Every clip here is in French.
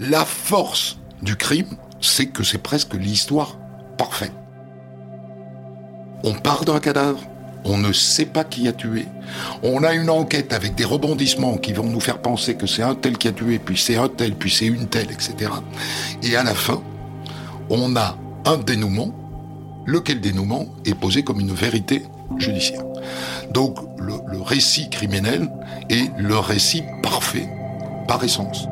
La force du crime, c'est que c'est presque l'histoire parfaite. On part d'un cadavre, on ne sait pas qui a tué. On a une enquête avec des rebondissements qui vont nous faire penser que c'est un tel qui a tué, puis c'est un tel, puis c'est une telle, etc. Et à la fin, on a un dénouement, lequel dénouement est posé comme une vérité judiciaire. Donc le, récit criminel est le récit parfait par essence.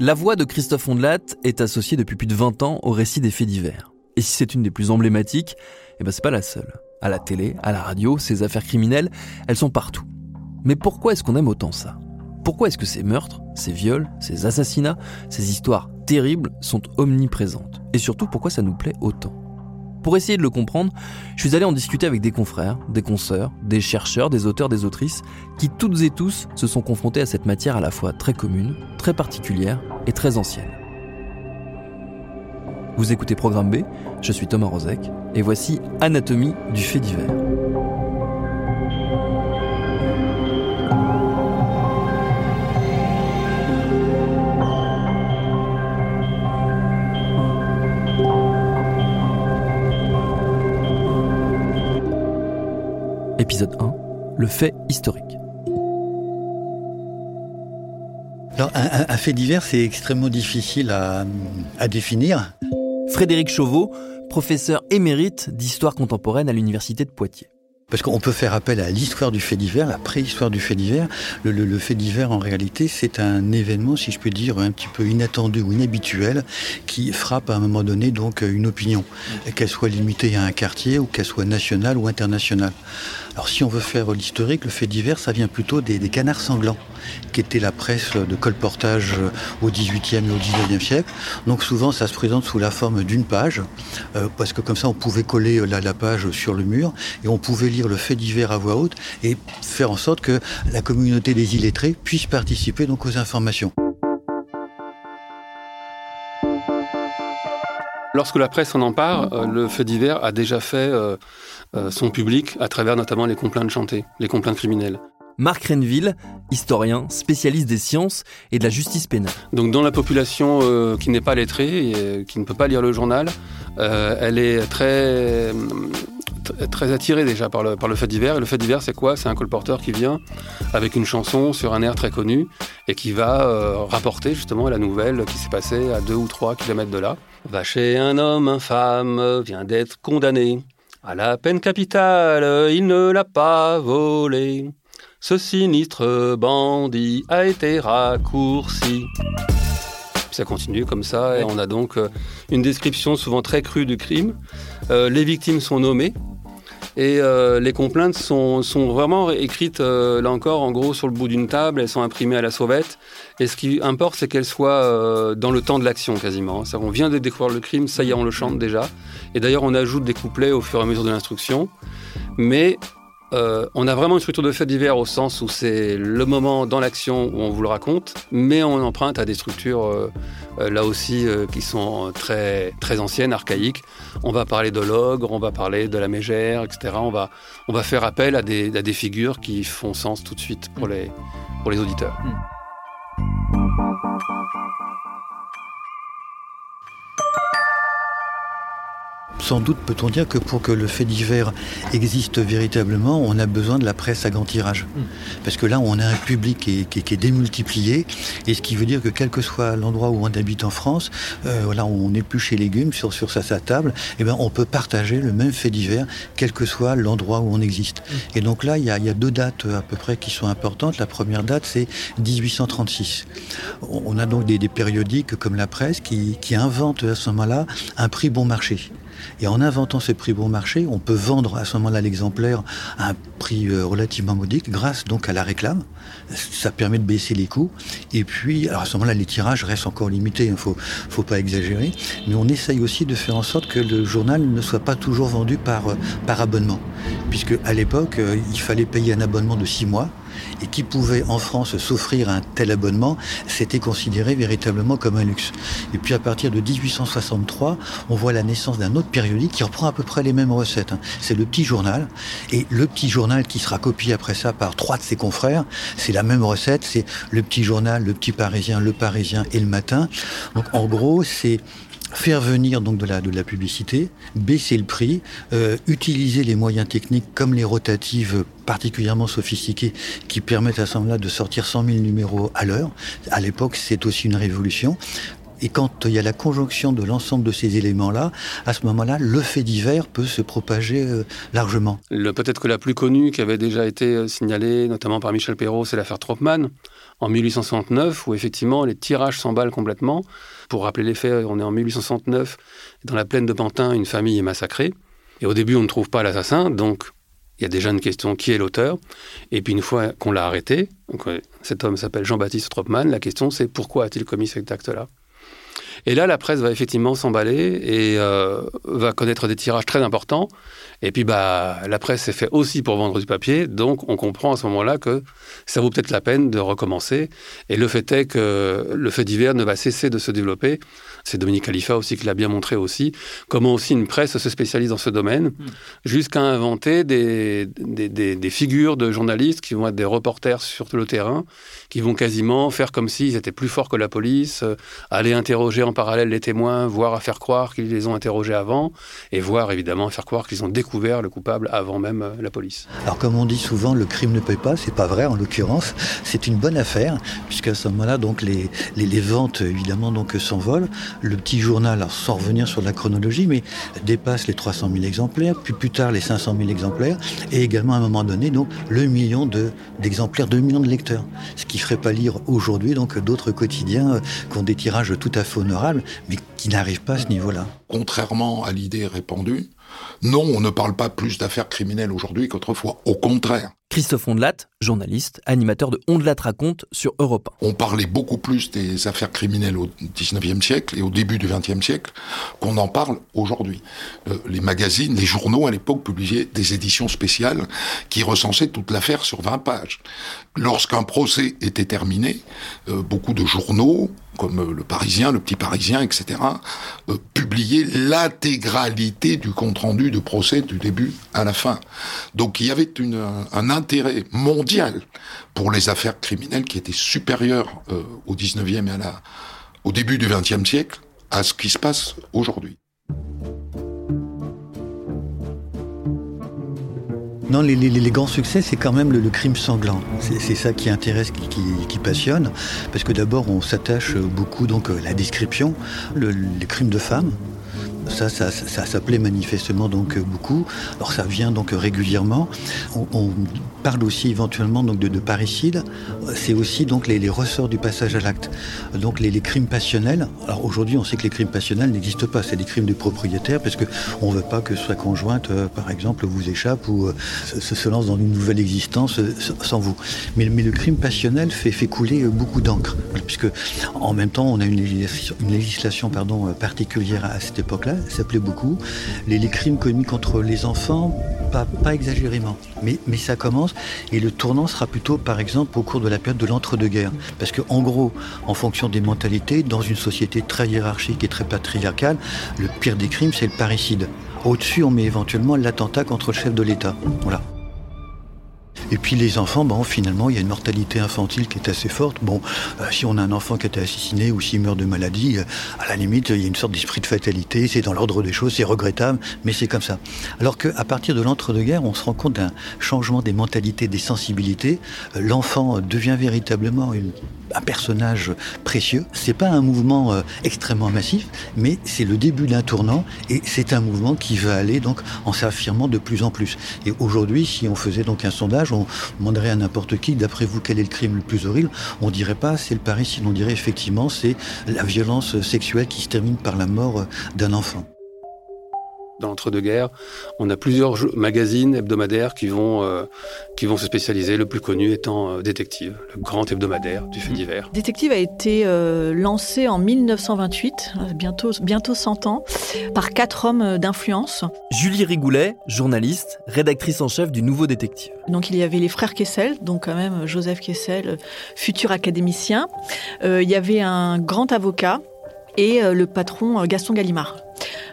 La voix de Christophe Ondelat est associée depuis plus de 20 ans au récit des faits divers. Et si c'est une des plus emblématiques, eh ben c'est pas la seule. À la télé, à la radio, ces affaires criminelles, elles sont partout. Mais pourquoi est-ce qu'on aime autant ça? Pourquoi est-ce que ces meurtres, ces viols, ces assassinats, ces histoires terribles sont omniprésentes? Et surtout, pourquoi ça nous plaît autant? Pour essayer de le comprendre, je suis allé en discuter avec des confrères, des consoeurs, des chercheurs, des auteurs, des autrices, qui toutes et tous se sont confrontés à cette matière à la fois très commune, très particulière et très ancienne. Vous écoutez Programme B, je suis Thomas Rozek, et voici Anatomie du fait divers. Épisode 1, le fait historique. Alors, un, un- un fait divers, c'est extrêmement difficile à, à définir. Frédéric Chauveau, professeur émérite d'histoire contemporaine à l'université de Poitiers. Parce qu'on peut faire appel à l'histoire du fait divers, la préhistoire du fait divers. Le, le- le fait divers, en réalité, c'est un événement, si je peux dire, un petit peu inattendu ou inhabituel, qui frappe à un moment donné donc une opinion, qu'elle soit limitée à un quartier ou qu'elle soit nationale ou internationale. Alors si on veut faire l'historique, le fait divers, ça vient plutôt des, des canards sanglants, qui était la presse de colportage au XVIIIe et au XIXe siècle. Donc souvent, ça se présente sous la forme d'une page, euh, parce que comme ça, on pouvait coller la, la page sur le mur et on pouvait lire le fait divers à voix haute et faire en sorte que la communauté des illettrés puisse participer donc aux informations. Lorsque la presse en empare, euh, le fait divers a déjà fait euh, euh, son public à travers notamment les complaintes chantées, les complaintes criminelles. Marc Renville, historien, spécialiste des sciences et de la justice pénale. Donc dans la population euh, qui n'est pas lettrée et qui ne peut pas lire le journal, euh, elle est très, très- très attirée déjà par le, par le fait divers. Et le fait divers, c'est quoi? C'est un colporteur qui vient avec une chanson sur un air très connu et qui va euh, rapporter justement la nouvelle qui s'est passée à deux ou trois kilomètres de là. Va chez un homme infâme, vient d'être condamné à la peine capitale, il ne l'a pas volé. Ce sinistre bandit a été raccourci. Ça continue comme ça, et on a donc euh, une description souvent très crue du crime. Euh, les victimes sont nommées, et euh, les complaintes sont, vraiment écrites, euh, là encore, en gros, sur le bout d'une table, elles sont imprimées à la sauvette. Et ce qui importe, c'est qu'elles soient euh, dans le temps de l'action, quasiment. On vient de découvrir le crime, ça y est, on le chante déjà. Et d'ailleurs, on ajoute des couplets au fur et à mesure de l'instruction. Mais on a vraiment une structure de fait divers au sens où c'est le moment dans l'action où on vous le raconte, mais on emprunte à des structures là aussi euh, qui sont très, anciennes, archaïques. On va parler de l'ogre, on va parler de la mégère, etc. On va, faire appel à des, figures qui font sens tout de suite pour les, pour les auditeurs. Sans doute peut-on dire que pour que le fait divers existe véritablement, on a besoin de la presse à grand tirage. Hmm. Parce que là, on a un public qui est, démultiplié, et ce qui veut dire que quel que soit l'endroit où on habite en France, euh, voilà, on épluche les légumes sur, sur sa, table, et eh ben, on peut partager le même fait divers, quel que soit l'endroit où on existe. Hmm. Et donc là, il y, a, deux dates à peu près qui sont importantes. La première date, c'est 1836. On a donc des, périodiques comme la presse qui, qui inventent à ce moment-là un prix bon marché. Et en inventant ce prix bon marché, on peut vendre à ce moment-là l'exemplaire à un prix euh, relativement modique grâce donc à la réclame. Ça permet de baisser les coûts. Et puis, alors à ce moment-là, les tirages restent encore limités, il hein, ne faut, pas exagérer. Mais on essaye aussi de faire en sorte que le journal ne soit pas toujours vendu par, euh, abonnement. Puisque à l'époque, euh, il fallait payer un abonnement de six mois et qui pouvait en France s'offrir un tel abonnement, c'était considéré véritablement comme un luxe. Et puis à partir de 1863, on voit la naissance d'un autre périodique qui reprend à peu près les mêmes recettes. Hein. C'est le Petit Journal. Et le Petit Journal qui sera copié après ça par trois de ses confrères, c'est la même recette, c'est le Petit Journal, le Petit Parisien, le Parisien et le Matin. Donc en gros, c'est faire venir donc de la, de la publicité, baisser le prix, euh, utiliser les moyens techniques comme les rotatives particulièrement sophistiquées qui permettent à ce moment-là de sortir 100 000 numéros à l'heure. À l'époque, c'est aussi une révolution. Et quand il y a la conjonction de l'ensemble de ces éléments-là, à ce moment-là, le fait divers peut se propager euh, largement. Peut-être que la plus connue qui avait déjà été euh, signalée, notamment par Michel Perrault, c'est l'affaire Tropman, en 1869, où effectivement les tirages s'emballent complètement. Pour rappeler les faits, on est en 1869, dans la plaine de Pantin, une famille est massacrée. Et au début, on ne trouve pas l'assassin, donc il y a déjà une question qui est l'auteur. Et puis une fois qu'on l'a arrêté, euh, cet homme s'appelle Jean-Baptiste Tropman, la question c'est pourquoi a-t-il commis cet acte-là? Et là, la presse va effectivement s'emballer et euh, va connaître des tirages très importants. Et puis, bah, la presse s'est fait aussi pour vendre du papier. Donc, on comprend à ce moment-là que ça vaut peut-être la peine de recommencer. Et le fait est que le fait divers ne va cesser de se développer. C'est Dominique Khalifa aussi qui l'a bien montré aussi. Comment aussi une presse se spécialise dans ce domaine, hmm. jusqu'à inventer des, des, des, figures de journalistes qui vont être des reporters sur le terrain, qui vont quasiment faire comme s'ils étaient plus forts que la police, euh, aller interroger en parallèle les témoins, voire à faire croire qu'ils les ont interrogés avant, et voir évidemment à faire croire qu'ils ont découvert le coupable avant même euh, la police. Alors comme on dit souvent, le crime ne paye pas, c'est pas vrai en l'occurrence, c'est une bonne affaire, puisqu'à ce moment-là, donc les, les, les, ventes évidemment donc s'envolent. Le petit journal, sans revenir sur la chronologie, mais dépasse les 300 000 exemplaires, puis plus tard les 500 000 exemplaires, et également à un moment donné donc le million d'exemplaires, de, 2 millions de lecteurs, ce qui ferait pas lire aujourd'hui donc d'autres quotidiens euh, qui ont des tirages tout à fait honorables, mais qui n'arrivent pas à ce niveau-là. Contrairement à l'idée répandue, non, on ne parle pas plus d'affaires criminelles aujourd'hui qu'autrefois. Au contraire. Christophe Ondelat, journaliste, animateur de Ondelat raconte sur Europe 1. On parlait beaucoup plus des affaires criminelles au 19e siècle et au début du 20e siècle qu'on en parle aujourd'hui. Euh, les magazines, les journaux à l'époque publiaient des éditions spéciales qui recensaient toute l'affaire sur 20 pages. Lorsqu'un procès était terminé, euh, beaucoup de journaux comme euh, le Parisien, le Petit Parisien, etc., publier l'intégralité du compte-rendu de procès du début à la fin. Donc il y avait une, un intérêt mondial pour les affaires criminelles qui était supérieur euh, au 19e et au début du 20e siècle à ce qui se passe aujourd'hui. Non, les, grands succès, c'est quand même le, crime sanglant. C'est ça qui intéresse, qui, passionne, parce que d'abord, on s'attache beaucoup donc à la description, les crimes de femmes, ça, ça, ça, manifestement donc beaucoup. Alors ça vient donc régulièrement. On, parle aussi éventuellement donc de, de parricide. C'est aussi donc les, ressorts du passage à l'acte. Donc les, crimes passionnels. Alors aujourd'hui, on sait que les crimes passionnels n'existent pas. C'est des crimes de propriétaire parce que on veut pas que sa conjointe, euh, par exemple, vous échappe ou euh, se, lance dans une nouvelle existence euh, sans vous. Mais, le crime passionnel fait, fait couler beaucoup d'encre, puisque en même temps, on a une législation, une législation pardon, particulière à cette époque-là ça plaît beaucoup. Les, crimes commis contre les enfants, pas, pas exagérément. Mais, ça commence et le tournant sera plutôt, par exemple, au cours de la période de l'entre-deux-guerres. Parce que, en gros, en fonction des mentalités, dans une société très hiérarchique et très patriarcale, le pire des crimes, c'est le parricide. Au-dessus, on met éventuellement l'attentat contre le chef de l'État. Voilà. Et puis les enfants, bon, finalement, il y a une mortalité infantile qui est assez forte. Bon, euh, si on a un enfant qui a été assassiné ou s'il meurt de maladie, euh, à la limite, il y a une sorte d'esprit de fatalité, c'est dans l'ordre des choses, c'est regrettable, mais c'est comme ça. Alors qu'à partir de l'entre-deux-guerres, on se rend compte d'un changement des mentalités, des sensibilités. Euh, l'enfant devient véritablement un personnage précieux. C'est pas un mouvement extrêmement massif, mais c'est le début d'un tournant et c'est un mouvement qui va aller donc en s'affirmant de plus en plus. Et aujourd'hui, si on faisait donc un sondage, on demanderait à n'importe qui, d'après vous, quel est le crime le plus horrible On dirait pas c'est le parricide, on dirait effectivement c'est la violence sexuelle qui se termine par la mort d'un enfant dans l'entre-deux-guerres. On a plusieurs magazines hebdomadaires qui vont, euh, qui vont se spécialiser, le plus connu étant euh, Détective, le grand hebdomadaire du fait divers. Détective a été euh, lancé en 1928, bientôt, bientôt 100 ans, par quatre hommes d'influence. Julie Rigoulet, journaliste, rédactrice en chef du Nouveau Détective. Donc il y avait les frères Kessel, donc quand même Joseph Kessel, futur académicien. il y avait un grand avocat et le patron Gaston Gallimard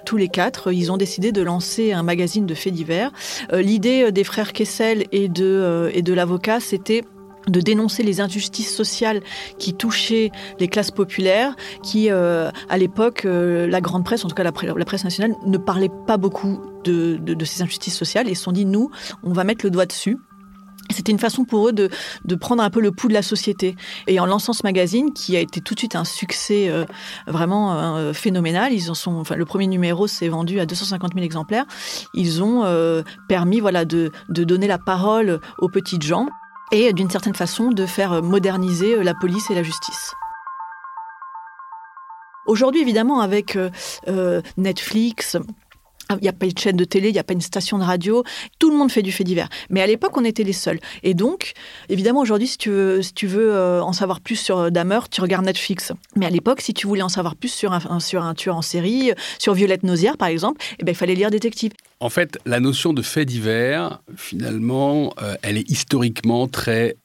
tous les quatre, ils ont décidé de lancer un magazine de faits divers. Euh, l'idée euh, des frères Kessel et de, euh, l'avocat, c'était de dénoncer les injustices sociales qui touchaient les classes populaires, qui, à l'époque, la grande presse, en tout cas la, presse nationale, ne parlait pas beaucoup de, de ces injustices sociales et se sont dit, nous, on va mettre le doigt dessus. C'était une façon pour eux de, prendre un peu le pouls de la société. Et en lançant ce magazine, qui a été tout de suite un succès euh, vraiment euh, phénoménal, ils en sont, enfin, le premier numéro s'est vendu à 250 000 exemplaires. Ils ont euh, permis, voilà, de, de donner la parole aux petites gens et d'une certaine façon de faire moderniser la police et la justice. Aujourd'hui, évidemment, avec Netflix, il n'y a pas de chaîne de télé, il n'y a pas une station de radio. Tout le monde fait du fait divers. Mais à l'époque, on était les seuls. Et donc, évidemment, aujourd'hui, si tu veux, si tu veux euh, en savoir plus sur euh, Dahmer, tu regardes Netflix. Mais à l'époque, si tu voulais en savoir plus sur un, sur un tueur en série, sur Violette Nozière, par exemple, eh ben, il fallait lire Détective. En fait, la notion de fait divers, finalement, euh, elle est historiquement très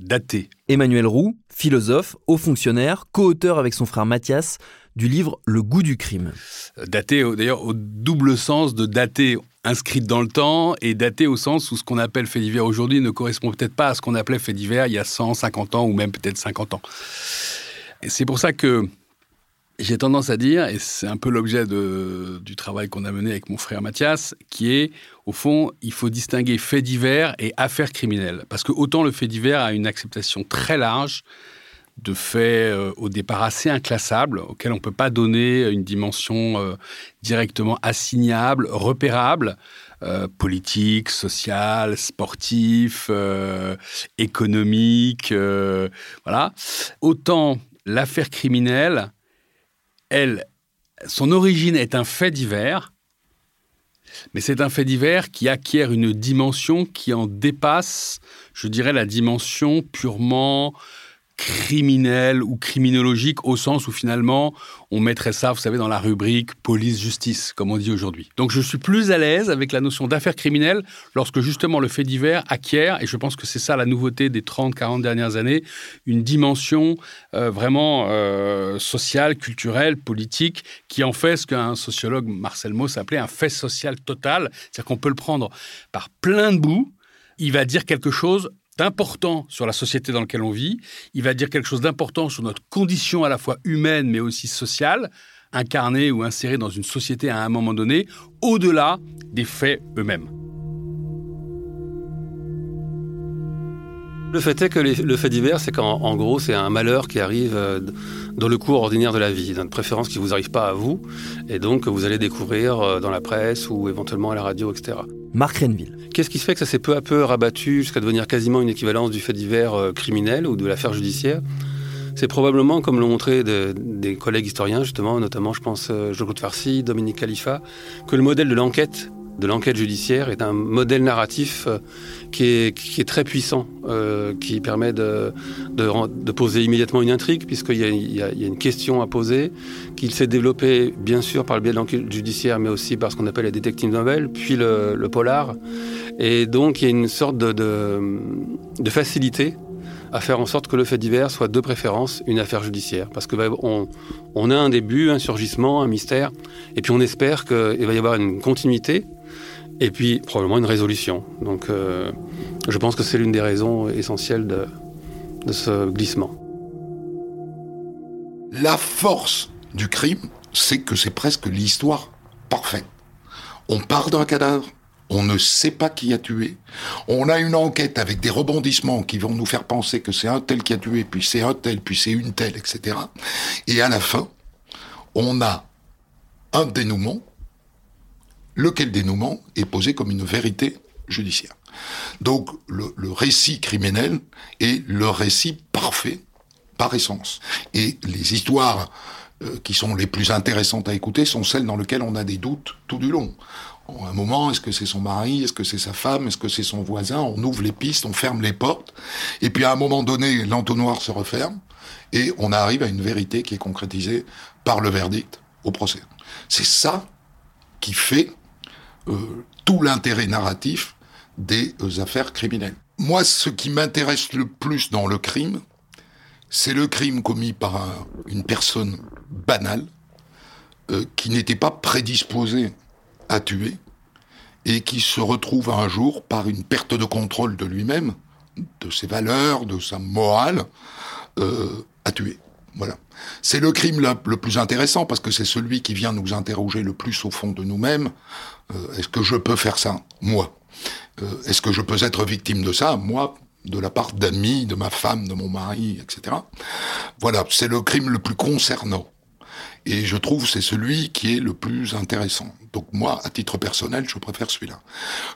datée. Emmanuel Roux, philosophe, haut fonctionnaire, co-auteur avec son frère Mathias du livre Le goût du crime. Daté d'ailleurs au double sens de dater inscrite dans le temps et daté au sens où ce qu'on appelle fait divers aujourd'hui ne correspond peut-être pas à ce qu'on appelait fait divers il y a 150 ans ou même peut-être 50 ans. Et c'est pour ça que j'ai tendance à dire, et c'est un peu l'objet du travail qu'on a mené avec mon frère Mathias, qui est, au fond, il faut distinguer fait divers et affaires criminelles. Parce que autant le fait divers a une acceptation très large, de faits euh, au départ assez inclassables, auxquels on ne peut pas donner une dimension euh, directement assignable, repérable, euh, politique, social, sportif, économique, voilà. Autant l'affaire criminelle, elle, son origine est un fait divers, mais c'est un fait divers qui acquiert une dimension qui en dépasse, je dirais, la dimension purement criminel ou criminologique au sens où finalement on mettrait ça, vous savez, dans la rubrique police-justice, comme on dit aujourd'hui. Donc je suis plus à l'aise avec la notion d'affaires criminelles lorsque justement le fait divers acquiert, et je pense que c'est ça la nouveauté des 30-40 dernières années, une dimension euh, vraiment euh, sociale, culturelle, politique, qui en fait ce qu'un sociologue, Marcel Mauss, appelait un fait social total, c'est-à-dire qu'on peut le prendre par plein de bouts, il va dire quelque chose d'important sur la société dans laquelle on vit, il va dire quelque chose d'important sur notre condition à la fois humaine mais aussi sociale, incarnée ou insérée dans une société à un moment donné, au-delà des faits eux-mêmes. Le fait est que le fait divers, c'est qu'en gros, c'est un malheur qui arrive euh, dans le cours ordinaire de la vie, d'une préférence qui ne vous arrive pas à vous, et donc que vous allez découvrir euh, dans la presse ou éventuellement à la radio, etc. Marc Renville. Qu'est-ce qui fait que ça s'est peu à peu rabattu jusqu'à devenir quasiment une équivalence du fait divers euh, criminel ou de l'affaire judiciaire? C'est probablement, comme l'ont montré des collègues historiens, justement, notamment, je pense, Jean-Claude Farcy, Dominique Khalifa, que le modèle de l'enquête de l'enquête judiciaire est un modèle narratif euh, qui est, très puissant, euh, qui permet de, poser immédiatement une intrigue, puisqu'il y, y, a une question à poser, qu'il s'est développé bien sûr par le biais de l'enquête judiciaire, mais aussi par ce qu'on appelle les détectives nouvelles, puis le, polar. Et donc il y a une sorte de, facilité à faire en sorte que le fait divers soit de préférence une affaire judiciaire. Parce que bah, a un début, un surgissement, un mystère, et puis on espère qu'il va y avoir une continuité et puis probablement une résolution. Donc euh, je pense que c'est l'une des raisons essentielles de, de ce glissement. La force du crime, c'est que c'est presque l'histoire parfaite. On part d'un cadavre, on ne sait pas qui a tué. On a une enquête avec des rebondissements qui vont nous faire penser que c'est un tel qui a tué, puis c'est un tel, puis c'est une telle, etc. Et à la fin, on a un dénouement, lequel dénouement est posé comme une vérité judiciaire. Donc le, le récit criminel est le récit parfait par essence. Et les histoires euh, qui sont les plus intéressantes à écouter sont celles dans lesquelles on a des doutes tout du long. À un moment, est-ce que c'est son mari, est-ce que c'est sa femme, est-ce que c'est son voisin On ouvre les pistes, on ferme les portes, et puis à un moment donné, l'entonnoir se referme, et on arrive à une vérité qui est concrétisée par le verdict au procès. C'est ça qui fait tout l'intérêt narratif des euh, affaires criminelles. Moi, ce qui m'intéresse le plus dans le crime, c'est le crime commis par un, une personne banale, euh, qui n'était pas prédisposée à tuer, et qui se retrouve un jour, par une perte de contrôle de lui-même, de ses valeurs, de sa morale, euh, à tuer. Voilà. C'est le crime le, plus intéressant parce que c'est celui qui vient nous interroger le plus au fond de nous-mêmes. Euh, Est-ce que je peux faire ça, moi? Euh, Est-ce que je peux être victime de ça, moi de la part d'amis, de ma femme, de mon mari, etc. Voilà, c'est le crime le plus concernant. Et je trouve c'est celui qui est le plus intéressant. Donc moi, à titre personnel, je préfère celui-là.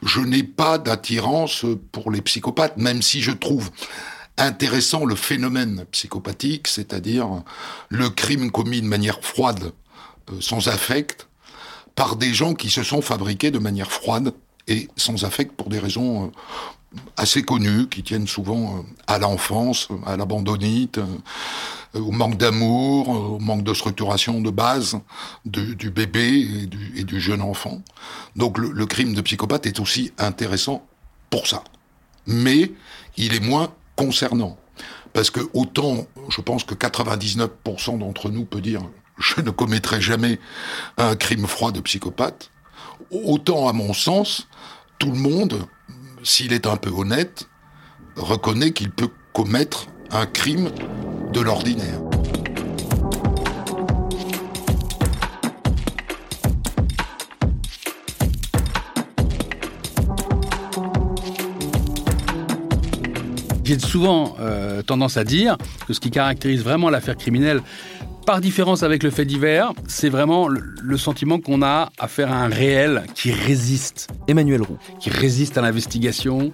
Je n'ai pas d'attirance pour les psychopathes, même si je trouve intéressant le phénomène psychopathique, c'est-à-dire le crime commis de manière froide, euh, sans affect, par des gens qui se sont fabriqués de manière froide et sans affect pour des raisons euh, assez connues, qui tiennent souvent euh, à l'enfance, à l'abandonnite, au manque d'amour, au manque de structuration de base du bébé et du, et du, jeune enfant. Donc le, le crime de psychopathe est aussi intéressant pour ça. Mais il est moins concernant. Parce que autant, je pense que 99% d'entre nous peut dire je ne commettrai jamais un crime froid de psychopathe, autant à mon sens, tout le monde, s'il est un peu honnête, reconnaît qu'il peut commettre un crime de l'ordinaire. J'ai souvent euh, tendance à dire que ce qui caractérise vraiment l'affaire criminelle, par différence avec le fait divers, c'est vraiment le, le sentiment qu'on a à faire un réel qui résiste. Emmanuel Roux. Qui résiste à l'investigation,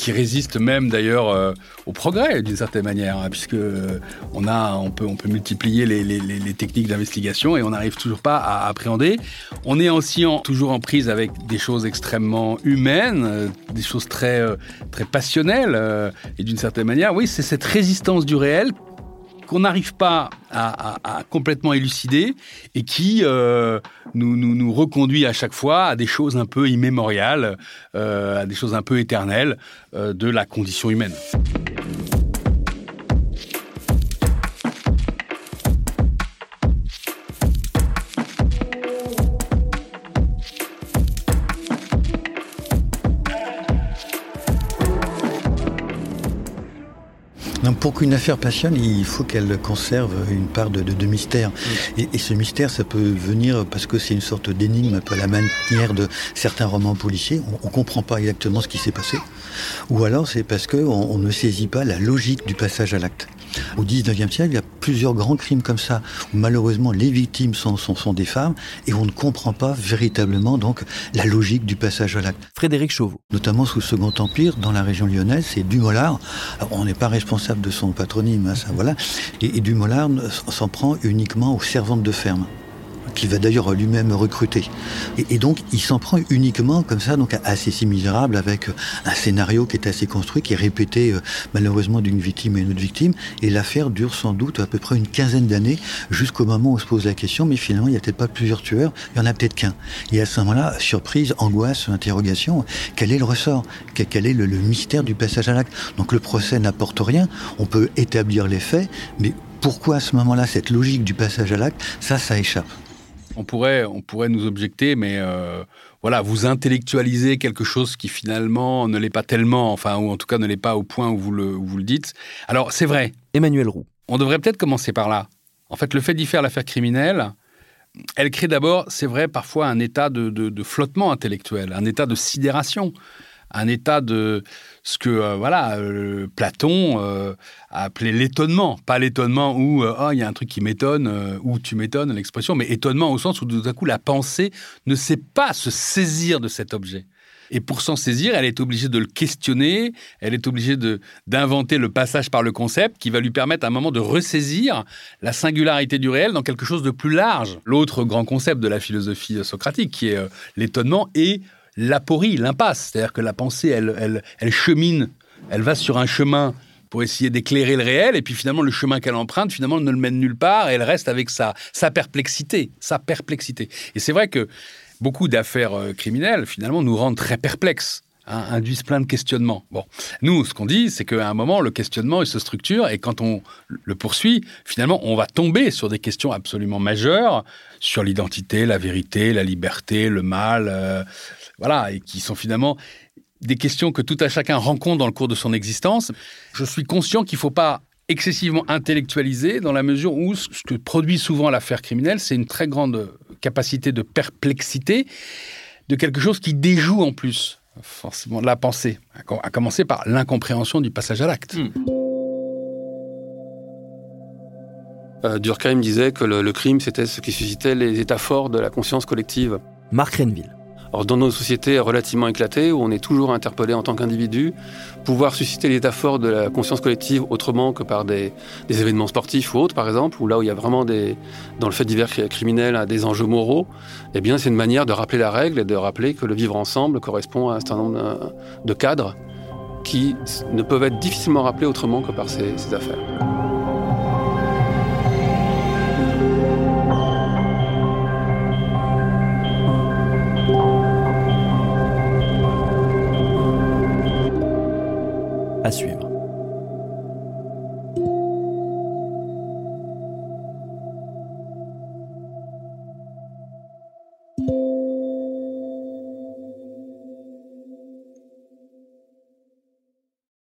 qui résiste même d'ailleurs euh, au progrès d'une certaine manière, hein, puisque euh, on a, on peut, on peut multiplier les, techniques d'investigation et on n'arrive toujours pas à appréhender. On est aussi en, toujours en prise avec des choses extrêmement humaines, euh, des choses très, très passionnelles et d'une certaine manière, oui, c'est cette résistance du réel qu'on n'arrive pas à, complètement élucider et qui euh, nous, reconduit à chaque fois à des choses un peu immémoriales, euh, à des choses un peu éternelles euh, de la condition humaine. Pour qu'une affaire passionne, il faut qu'elle conserve une part de, de, de mystère. Et, et, ce mystère, ça peut venir parce que c'est une sorte d'énigme, un peu à la manière de certains romans policiers. On ne comprend pas exactement ce qui s'est passé. Ou alors c'est parce qu'on on ne saisit pas la logique du passage à l'acte. Au 19e siècle, il y a plusieurs grands crimes comme ça, où malheureusement les victimes sont, sont, sont des femmes, et on ne comprend pas véritablement donc la logique du passage à l'acte. Frédéric Chauveau. Notamment sous le Second Empire, dans la région lyonnaise, c'est Dumollard. Alors, on n'est pas responsable de son patronyme, hein, ça voilà. Et, et Dumollard s'en prend uniquement aux servantes de ferme qu'il va d'ailleurs lui-même recruter. Et, donc, il s'en prend uniquement comme ça, donc à ces six misérables, avec un scénario qui est assez construit, qui est répété euh, malheureusement d'une victime à une autre victime. Et l'affaire dure sans doute à peu près une quinzaine d'années, jusqu'au moment où on se pose la question, mais finalement, il n'y a peut-être pas plusieurs tueurs, il y en a peut-être qu'un. Et à ce moment-là, surprise, angoisse, interrogation, quel est le ressort? Quel est le mystère du passage à l'acte? Donc le procès n'apporte rien, on peut établir les faits, mais pourquoi à ce moment-là, cette logique du passage à l'acte, ça, ça échappe on pourrait, on pourrait nous objecter, mais euh, voilà, vous intellectualisez quelque chose qui finalement ne l'est pas tellement, enfin, ou en tout cas ne l'est pas au point où vous le, où vous le dites. Alors, c'est vrai. Emmanuel Roux. On devrait peut-être commencer par là. En fait, le fait d'y faire l'affaire criminelle, elle crée d'abord, c'est vrai, parfois un état de, flottement intellectuel, un état de sidération, un état de ce que euh, voilà euh, Platon euh, a appelé l'étonnement, pas l'étonnement où oh, il y a un truc qui m'étonne ou tu m'étonnes l'expression, mais étonnement au sens où tout à coup la pensée ne sait pas se saisir de cet objet. Et pour s'en saisir, elle est obligée de le questionner, elle est obligée d'inventer le passage par le concept qui va lui permettre à un moment de ressaisir la singularité du réel dans quelque chose de plus large. L'autre grand concept de la philosophie socratique qui est l'étonnement et l'aporie, l'impasse. C'est-à-dire que la pensée, elle, elle, chemine, elle va sur un chemin pour essayer d'éclairer le réel, et puis finalement le chemin qu'elle emprunte, finalement, ne le mène nulle part, et elle reste avec sa, sa perplexité, sa perplexité. Et c'est vrai que beaucoup d'affaires euh, criminelles, finalement, nous rendent très perplexes. Hein, induisent plein de questionnements. Bon, nous, ce qu'on dit, c'est qu'à un moment, le questionnement, il se structure, et quand on le poursuit, finalement, on va tomber sur des questions absolument majeures sur l'identité, la vérité, la liberté, le mal, euh, voilà, et qui sont finalement des questions que tout à chacun rencontre dans le cours de son existence. Je suis conscient qu'il ne faut pas excessivement intellectualisé dans la mesure où ce que produit souvent l'affaire criminelle, c'est une très grande capacité de perplexité de quelque chose qui déjoue en plus forcément la pensée, à commencer par l'incompréhension du passage à l'acte. Hmm. Euh, Durkheim disait que le, le crime, c'était ce qui suscitait les états forts de la conscience collective. Marc Renville. Dans nos sociétés relativement éclatées, où on est toujours interpellé en tant qu'individu, pouvoir susciter l'état fort de la conscience collective autrement que par des, événements sportifs ou autres, par exemple, ou là où il y a vraiment des, dans le fait divers criminel des enjeux moraux, eh bien, c'est une manière de rappeler la règle et de rappeler que le vivre ensemble correspond à un certain nombre de cadres qui ne peuvent être difficilement rappelés autrement que par ces affaires.